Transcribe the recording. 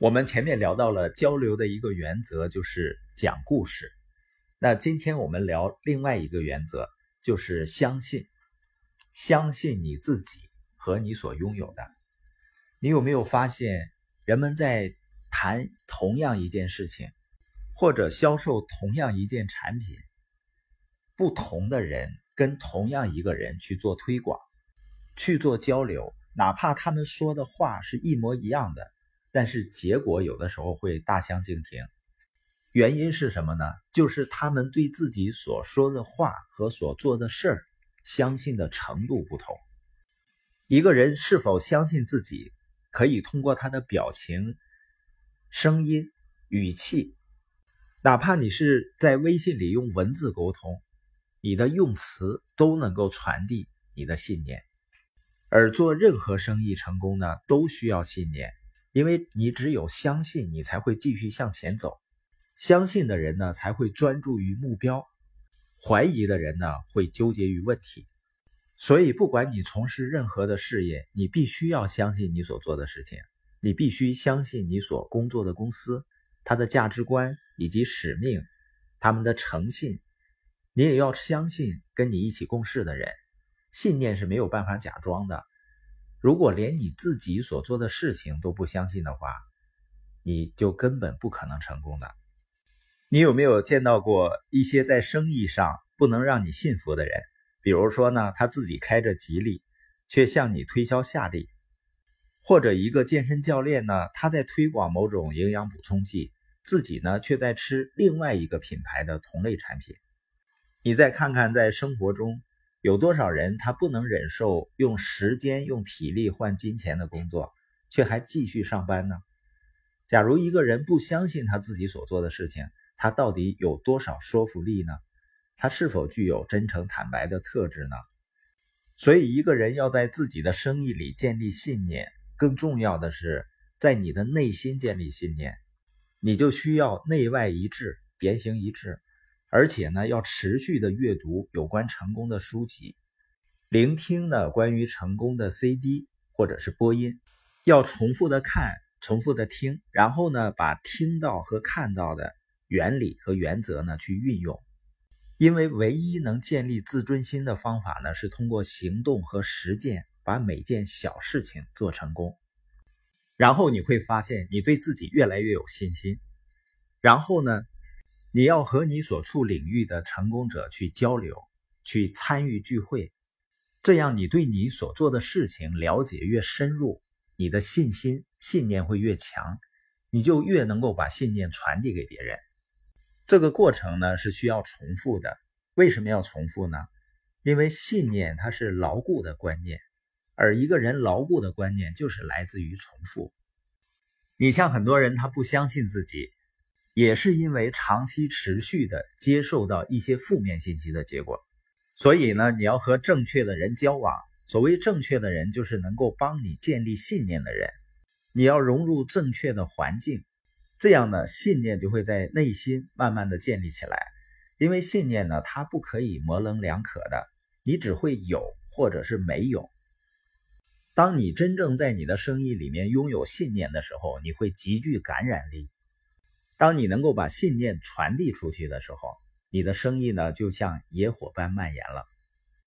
我们前面聊到了交流的一个原则，就是讲故事。那今天我们聊另外一个原则，就是相信，相信你自己和你所拥有的。你有没有发现，人们在谈同样一件事情，或者销售同样一件产品，不同的人跟同样一个人去做推广、去做交流，哪怕他们说的话是一模一样的。但是结果有的时候会大相径庭，原因是什么呢？就是他们对自己所说的话和所做的事儿相信的程度不同。一个人是否相信自己，可以通过他的表情、声音、语气，哪怕你是在微信里用文字沟通，你的用词都能够传递你的信念。而做任何生意成功呢，都需要信念。因为你只有相信，你才会继续向前走。相信的人呢，才会专注于目标；怀疑的人呢，会纠结于问题。所以，不管你从事任何的事业，你必须要相信你所做的事情，你必须相信你所工作的公司，它的价值观以及使命，他们的诚信。你也要相信跟你一起共事的人，信念是没有办法假装的。如果连你自己所做的事情都不相信的话，你就根本不可能成功的。你有没有见到过一些在生意上不能让你信服的人？比如说呢，他自己开着吉利，却向你推销夏利；或者一个健身教练呢，他在推广某种营养补充剂，自己呢却在吃另外一个品牌的同类产品。你再看看在生活中。有多少人他不能忍受用时间、用体力换金钱的工作，却还继续上班呢？假如一个人不相信他自己所做的事情，他到底有多少说服力呢？他是否具有真诚坦白的特质呢？所以，一个人要在自己的生意里建立信念，更重要的是在你的内心建立信念，你就需要内外一致、言行一致。而且呢，要持续的阅读有关成功的书籍，聆听呢关于成功的 CD 或者是播音，要重复的看，重复的听，然后呢把听到和看到的原理和原则呢去运用。因为唯一能建立自尊心的方法呢，是通过行动和实践，把每件小事情做成功。然后你会发现，你对自己越来越有信心。然后呢？你要和你所处领域的成功者去交流，去参与聚会，这样你对你所做的事情了解越深入，你的信心、信念会越强，你就越能够把信念传递给别人。这个过程呢是需要重复的。为什么要重复呢？因为信念它是牢固的观念，而一个人牢固的观念就是来自于重复。你像很多人，他不相信自己。也是因为长期持续的接受到一些负面信息的结果，所以呢，你要和正确的人交往。所谓正确的人，就是能够帮你建立信念的人。你要融入正确的环境，这样呢，信念就会在内心慢慢的建立起来。因为信念呢，它不可以模棱两可的，你只会有或者是没有。当你真正在你的生意里面拥有信念的时候，你会极具感染力。当你能够把信念传递出去的时候，你的生意呢就像野火般蔓延了。